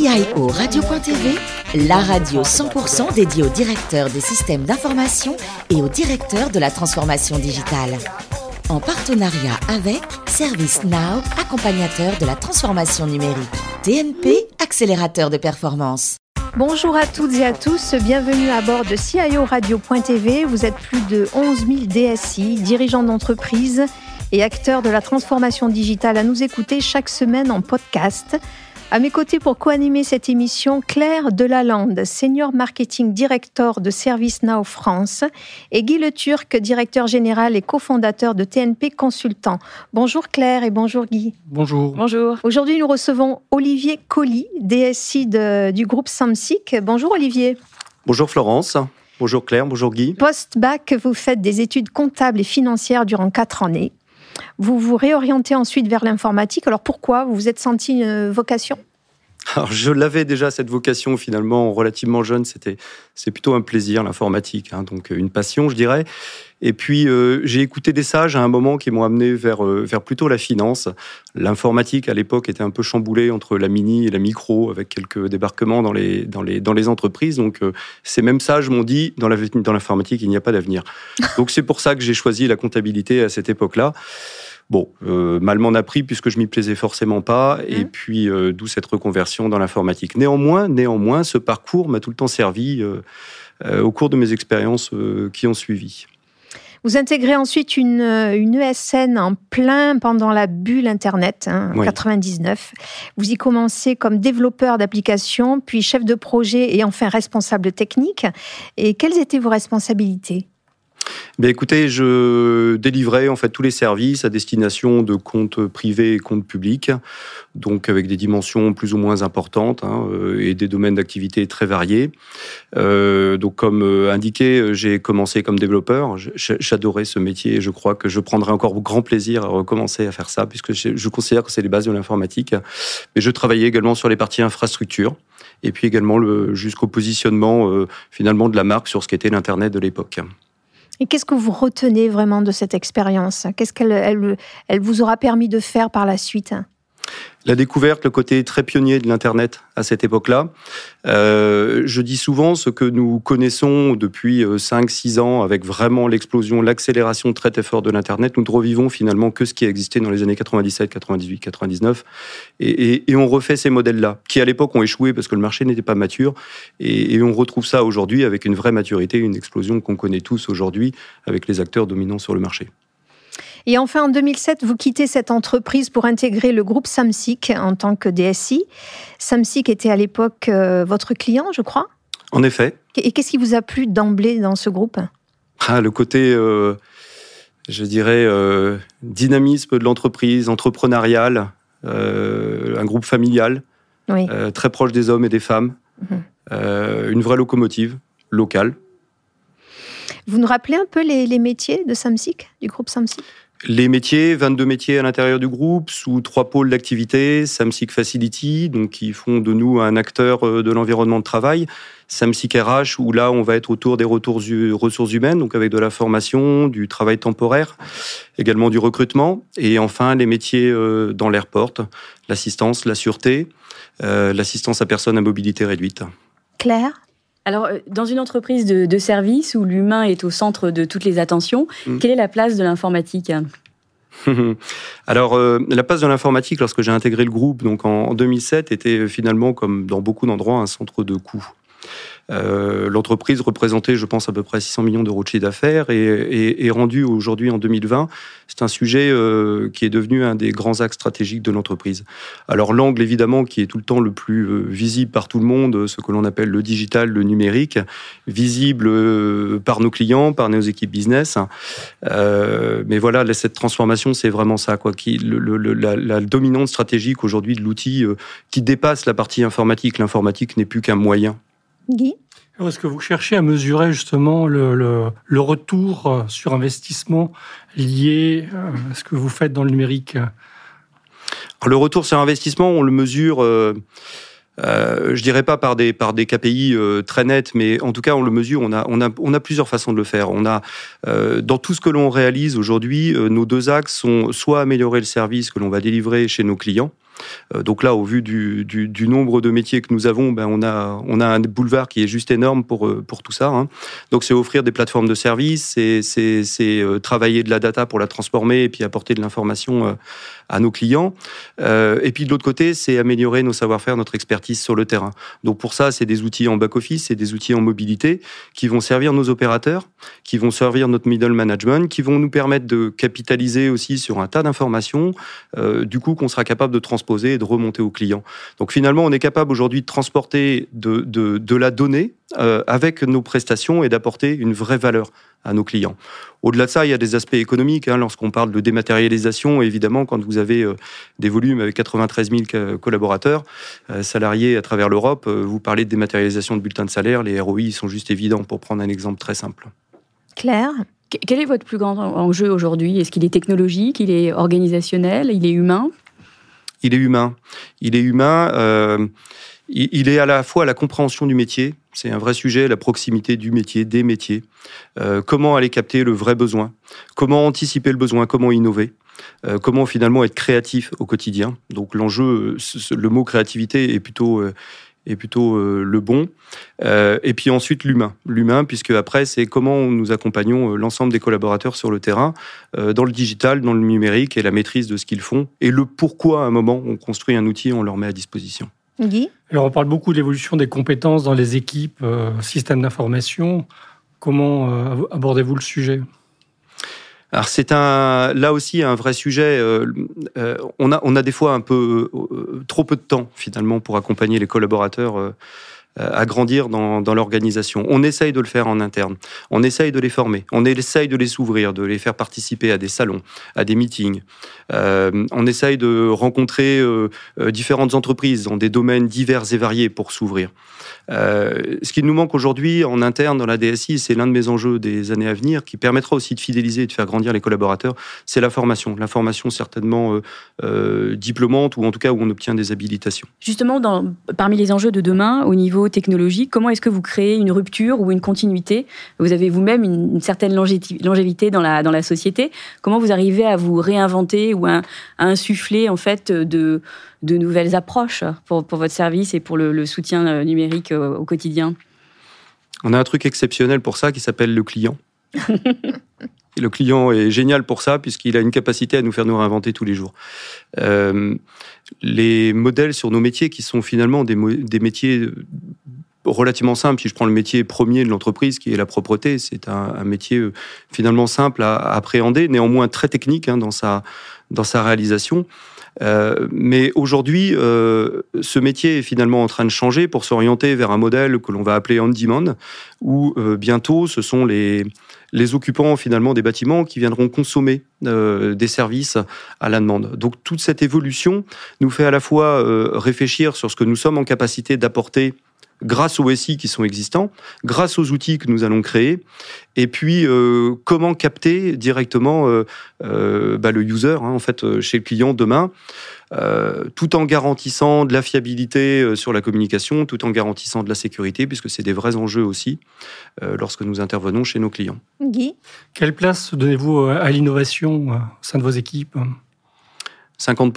CIO Radio.tv, la radio 100% dédiée aux directeurs des systèmes d'information et aux directeurs de la transformation digitale. En partenariat avec ServiceNow, accompagnateur de la transformation numérique. TNP, accélérateur de performance. Bonjour à toutes et à tous, bienvenue à bord de CIO Radio.tv. Vous êtes plus de 11 000 DSI, dirigeants d'entreprise et acteurs de la transformation digitale à nous écouter chaque semaine en podcast. À mes côtés pour co-animer cette émission, Claire Delalande, Senior Marketing Director de ServiceNow France, et Guy Le Turc, Directeur Général et cofondateur de TNP Consultant. Bonjour Claire et bonjour Guy. Bonjour. Bonjour. Aujourd'hui, nous recevons Olivier Colli, DSI du groupe Samsic. Bonjour Olivier. Bonjour Florence. Bonjour Claire, bonjour Guy. Post-bac, vous faites des études comptables et financières durant quatre années. Vous vous réorientez ensuite vers l'informatique. Alors pourquoi Vous vous êtes senti une vocation? Alors, je l'avais déjà cette vocation finalement relativement jeune. C'était, c'est plutôt un plaisir l'informatique, hein, donc une passion, je dirais. Et puis euh, j'ai écouté des sages à un moment qui m'ont amené vers euh, vers plutôt la finance. L'informatique à l'époque était un peu chamboulée entre la mini et la micro, avec quelques débarquements dans les dans les dans les entreprises. Donc euh, ces mêmes sages m'ont dit dans la dans l'informatique il n'y a pas d'avenir. donc c'est pour ça que j'ai choisi la comptabilité à cette époque-là. Bon, euh, mal m'en a pris puisque je m'y plaisais forcément pas, et mmh. puis euh, d'où cette reconversion dans l'informatique. Néanmoins, néanmoins, ce parcours m'a tout le temps servi euh, au cours de mes expériences qui ont suivi. Vous intégrez ensuite une, une, ESN en plein pendant la bulle Internet, hein, en 99. Vous y commencez comme développeur d'applications, puis chef de projet et enfin responsable technique. Et quelles étaient vos responsabilités? Écoutez, je délivrais en fait tous les services à destination de comptes privés et comptes publics, donc avec des dimensions plus ou moins importantes hein, euh, et des domaines d'activité très variés. Euh, donc comme euh, indiqué, j'ai commencé comme développeur. J'adorais ce métier et je crois que je prendrai encore grand plaisir à recommencer à faire ça puisque je considère que c'est les bases de l'informatique. Mais je travaillais également sur les parties infrastructures et puis également jusqu'au positionnement finalement de la marque sur ce qu'était l'internet de l'époque. Et qu'est-ce que vous retenez vraiment de cette expérience? Qu'est-ce qu'elle elle, vous aura permis de faire par la suite? La découverte, le côté très pionnier de l'Internet à cette époque-là. Euh, je dis souvent ce que nous connaissons depuis 5-6 euh, ans avec vraiment l'explosion, l'accélération très très forte de l'Internet. Nous ne revivons finalement que ce qui a existé dans les années 97, 98, 99. Et, on refait ces modèles-là, qui à l'époque ont échoué parce que le marché n'était pas mature. Et, et on retrouve ça aujourd'hui avec une vraie maturité, une explosion qu'on connaît tous aujourd'hui avec les acteurs dominants sur le marché. Et enfin, en 2007, vous quittez cette entreprise pour intégrer le groupe Samsic en tant que DSI. Samsic était à l'époque euh, votre client, je crois En effet. Et qu'est-ce qui vous a plu d'emblée dans ce groupe? Ah, Le côté, euh, je dirais, euh, dynamisme de l'entreprise, entrepreneurial, un groupe familial, très proche des hommes et des femmes, mhm. une vraie locomotive locale. Vous nous rappelez un peu les, les métiers de Samsic, du groupe Samsic? Les métiers, 22 métiers à l'intérieur du groupe, sous trois pôles d'activité, Samsic Facility, donc qui font de nous un acteur euh, de l'environnement de travail, Samsic RH, où là on va être autour des ressources humaines, donc avec de la formation, du travail temporaire, également du recrutement, et enfin les métiers euh, dans l'airport, l'assistance, la sûreté, euh, l'assistance à personnes à mobilité réduite. Claire? Alors, euh, dans une entreprise de, service où l'humain est au centre de toutes les attentions, mm. quelle est la place de l'informatique Alors, euh, la place de l'informatique, lorsque j'ai intégré le groupe, donc en, 2007, était finalement, comme dans beaucoup d'endroits, un centre de coûts. Euh, l'entreprise représentait, je pense, à peu près 600 millions d'euros de chiffre d'affaires et est rendue aujourd'hui en 2020. C'est un sujet euh, qui est devenu un des grands axes stratégiques de l'entreprise. Alors l'angle, évidemment, qui est tout le temps le plus euh, visible par tout le monde, ce que l'on appelle le digital, le numérique, visible par nos clients, par nos équipes business. mais voilà, cette transformation, c'est vraiment ça, quoi, qui, la, la, dominante stratégique aujourd'hui de l'outil qui dépasse la partie informatique. L'informatique n'est plus qu'un moyen Guy est-ce que vous cherchez à mesurer justement le, retour euh, sur investissement lié euh, à ce que vous faites dans le numérique? Le retour sur investissement, on le mesure, euh, euh, je dirais pas par des, par des KPI très nets, mais en tout cas, on le mesure. On a, on a, on a plusieurs façons de le faire. On a, dans tout ce que l'on réalise aujourd'hui, nos deux axes sont soit améliorer le service que l'on va délivrer chez nos clients, donc là, au vu du, nombre de métiers que nous avons, ben on a un boulevard qui est juste énorme pour pour tout ça. Hein. Donc c'est offrir des plateformes de services, c'est travailler de la data pour la transformer et puis apporter de l'information à nos clients. et puis de l'autre côté, c'est améliorer nos savoir-faire, notre expertise sur le terrain. Donc pour ça, c'est des outils en back-office, c'est des outils en mobilité qui vont servir nos opérateurs, qui vont servir notre middle management, qui vont nous permettre de capitaliser aussi sur un tas d'informations, euh, du coup qu'on sera capable de transposer et de remonter aux clients. Donc finalement, on est capable aujourd'hui de transporter de, de, de la donnée euh, avec nos prestations et d'apporter une vraie valeur à nos clients. Au-delà de ça, il y a des aspects économiques. Hein, Lorsqu'on parle de dématérialisation, évidemment, quand vous avez euh, des volumes avec 93 000 collaborateurs euh, salariés à travers l'Europe, euh, vous parlez de dématérialisation de bulletins de salaire, les ROI sont juste évidents, pour prendre un exemple très simple. Claire? Quel est votre plus grand enjeu aujourd'hui? Est-ce qu'il est technologique, il est organisationnel, il est humain? Il est humain. Il est humain. il est à la fois la compréhension du métier, c'est un vrai sujet, la proximité du métier, des métiers. Euh, comment aller capter le vrai besoin? Comment anticiper le besoin? Comment innover? Euh, Comment finalement être créatif au quotidien? Donc l'enjeu, le mot créativité est plutôt euh, plutôt le bon. et puis ensuite l'humain. L'humain, puisque après, c'est comment nous accompagnons l'ensemble des collaborateurs sur le terrain, dans le digital, dans le numérique et la maîtrise de ce qu'ils font, et le pourquoi à un moment on construit un outil, on leur met à disposition. Alors on parle beaucoup de l'évolution des compétences dans les équipes, euh, systèmes d'information. Comment euh, abordez-vous le sujet? Alors c'est un là aussi un vrai sujet. Euh, on a on a des fois un peu trop peu de temps finalement pour accompagner les collaborateurs euh, à grandir dans, dans l'organisation. On essaye de le faire en interne. On essaye de les former. On essaye de les ouvrir, de les faire participer à des salons, à des meetings. Euh, on essaye de rencontrer euh, différentes entreprises dans des domaines divers et variés pour s'ouvrir. Euh, ce qui nous manque aujourd'hui en interne dans la DSI, c'est l'un de mes enjeux des années à venir, qui permettra aussi de fidéliser et de faire grandir les collaborateurs, c'est la formation. La formation certainement euh, euh, diplômante ou en tout cas où on obtient des habilitations. Justement, parmi les enjeux de demain, au niveau technologique, comment est-ce que vous créez une rupture ou une continuité? Vous avez vous-même une, certaine longévité dans la, dans la société. Comment vous arrivez à vous réinventer ou à, à insuffler en fait de de nouvelles approches pour, votre service et pour le, soutien euh, numérique euh, au, quotidien? On a un truc exceptionnel pour ça qui s'appelle le client. le client est génial pour ça puisqu'il a une capacité à nous faire nous réinventer tous les jours. Euh, les modèles sur nos métiers qui sont finalement des, métiers relativement simples. Si je prends le métier premier de l'entreprise, qui est la propreté, c'est un, métier finalement simple à, appréhender, néanmoins très technique hein, dans, sa, dans sa réalisation. Euh, mais aujourd'hui, euh, ce métier est finalement en train de changer pour s'orienter vers un modèle que l'on va appeler on-demand, où euh, bientôt ce sont les, les occupants finalement des bâtiments qui viendront consommer des services à la demande. Donc toute cette évolution nous fait à la fois réfléchir sur ce que nous sommes en capacité d'apporter grâce aux SI qui sont existants, grâce aux outils que nous allons créer, et puis euh, comment capter directement euh, euh, bah, le user hein, en fait chez le client demain, tout en garantissant de la fiabilité sur la communication, tout en garantissant de la sécurité, puisque c'est des vrais enjeux aussi lorsque nous intervenons chez nos clients. Guy, quelle place donnez-vous à l'innovation au sein de vos équipes? 50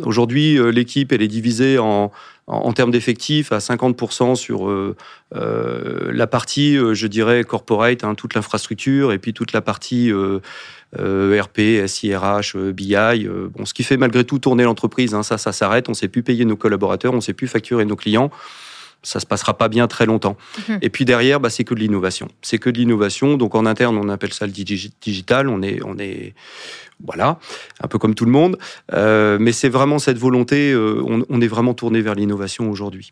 Aujourd'hui, l'équipe elle est divisée en, en, termes d'effectifs à 50% sur euh, euh, la partie, euh, je dirais, corporate, hein, toute l'infrastructure, et puis toute la partie ERP, SIRH, BI. bon, ce qui fait malgré tout tourner l'entreprise. Hein, ça, ça s'arrête. On ne sait plus payer nos collaborateurs, on ne sait plus facturer nos clients ça se passera pas bien très longtemps. Mhm. Et puis derrière, bah, c'est que de l'innovation. C'est que de l'innovation. Donc en interne, on appelle ça le digital. On est, on est, voilà, un peu comme tout le monde. Euh, mais c'est vraiment cette volonté, euh, on, est vraiment tourné vers l'innovation aujourd'hui.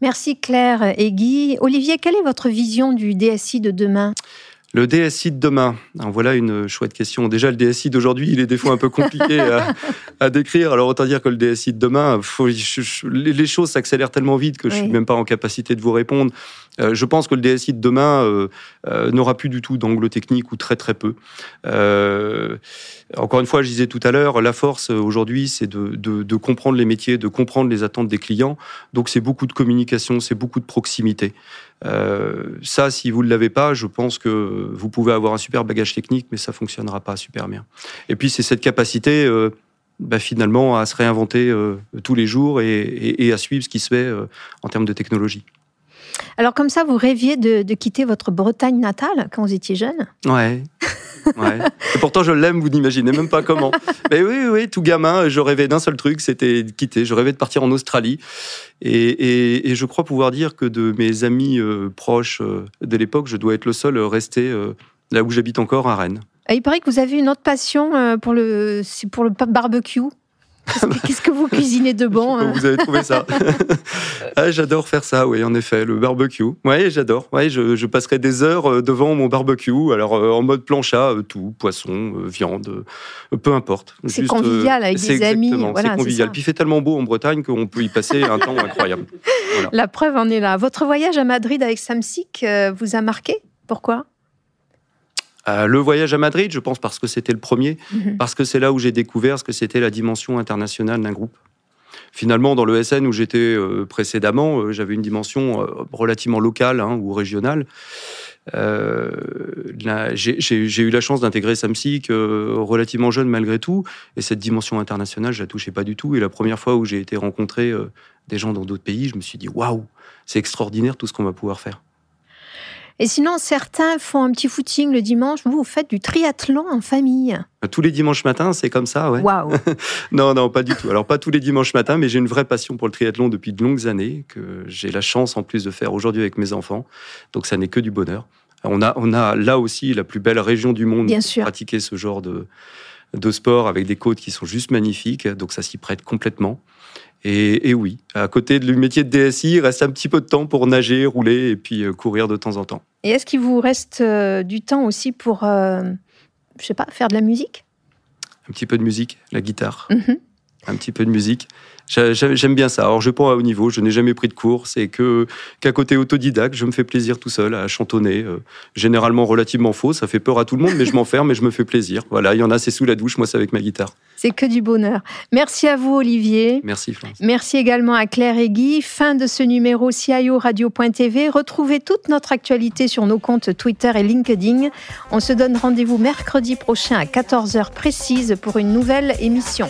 Merci Claire et Guy. Olivier, quelle est votre vision du DSI de demain? Le DSI de demain, voilà une chouette question. Déjà, le DSI d'aujourd'hui, il est des fois un peu compliqué à, décrire. Alors, autant dire que le DSI de demain, les choses s'accélèrent tellement vite que je suis même pas en capacité de vous répondre. Euh, je pense que le DSI de demain euh, euh, n'aura plus du tout d'angle technique ou très très peu. encore une fois, je disais tout à l'heure, la force aujourd'hui, c'est de, de, comprendre les métiers, de comprendre les attentes des clients. Donc, c'est beaucoup de communication, c'est beaucoup de proximité. Ça, si vous ne l'avez pas, je pense que vous pouvez avoir un super bagage technique, mais ça fonctionnera pas super bien. Et puis, c'est cette capacité bah, finalement à se réinventer tous les jours et, à suivre ce qui se fait en termes de technologie. Alors comme ça, vous rêviez de, de quitter votre Bretagne natale quand vous étiez jeune? Ouais. Et pourtant, je l'aime, vous n'imaginez même pas comment. Mais oui, oui, tout gamin, je rêvais d'un seul truc, c'était de quitter. Je rêvais de partir en Australie. Et, je crois pouvoir dire que de mes amis euh, proches euh, de l'époque, je dois être le seul resté euh, là où j'habite encore, à Rennes. il paraît que vous avez une autre passion pour le barbecue. Qu'est-ce que vous cuisinez de bon hein Vous avez trouvé ça ah, J'adore faire ça, oui, en effet, le barbecue. Oui, j'adore. Ouais, je, passerai des heures euh, devant mon barbecue, alors euh, en mode plancha, euh, tout, poisson, viande, peu importe. C'est convivial avec des amis. Voilà, c'est convivial. Puis il fait tellement beau en Bretagne qu'on peut y passer un temps incroyable. La preuve en est là. Votre voyage à Madrid avec Samsic vous a marqué? Pourquoi? Euh, le voyage à Madrid, je pense parce que c'était le premier, mhm. parce que c'est là où j'ai découvert ce que c'était la dimension internationale d'un groupe. Finalement, dans le SN où j'étais euh, précédemment, euh, j'avais une dimension relativement locale hein, ou régionale. j'ai eu la chance d'intégrer Samsic relativement jeune malgré tout, et cette dimension internationale, je la touchais pas du tout. Et la première fois où j'ai été rencontrer des gens dans d'autres pays, je me suis dit waouh, c'est extraordinaire tout ce qu'on va pouvoir faire. Et sinon, certains font un petit footing le dimanche. Vous, vous faites du triathlon en famille. Tous les dimanches matins, c'est comme ça, ouais. Waouh Non, non, pas du tout. Alors, pas tous les dimanches matins, mais j'ai une vraie passion pour le triathlon depuis de longues années, que j'ai la chance en plus de faire aujourd'hui avec mes enfants. Donc, ça n'est que du bonheur. On a, on a là aussi la plus belle région du monde pour pratiquer ce genre de, de sport avec des côtes qui sont juste magnifiques. Donc, ça s'y prête complètement. Et, oui, à côté du métier de DSI, il reste un petit peu de temps pour nager, rouler et puis euh, courir de temps en temps. Et est-ce qu'il vous reste euh, du temps aussi pour, euh, je sais pas, faire de la musique? Un petit peu de musique, la guitare. Mhm. Un petit peu de musique. J'aime bien ça. Alors, je pas à haut niveau, je n'ai jamais pris de cours. C'est que qu'à côté autodidacte, je me fais plaisir tout seul à chantonner. Euh, généralement relativement faux, ça fait peur à tout le monde, mais je m'enferme et je me fais plaisir. Voilà, il y en a, c'est sous la douche, moi, c'est avec ma guitare. C'est que du bonheur. Merci à vous, Olivier. Merci, France. Merci également à Claire et Guy. Fin de ce numéro CIO Radio.tv. Retrouvez toute notre actualité sur nos comptes Twitter et LinkedIn. On se donne rendez-vous mercredi prochain à 14h précise pour une nouvelle émission.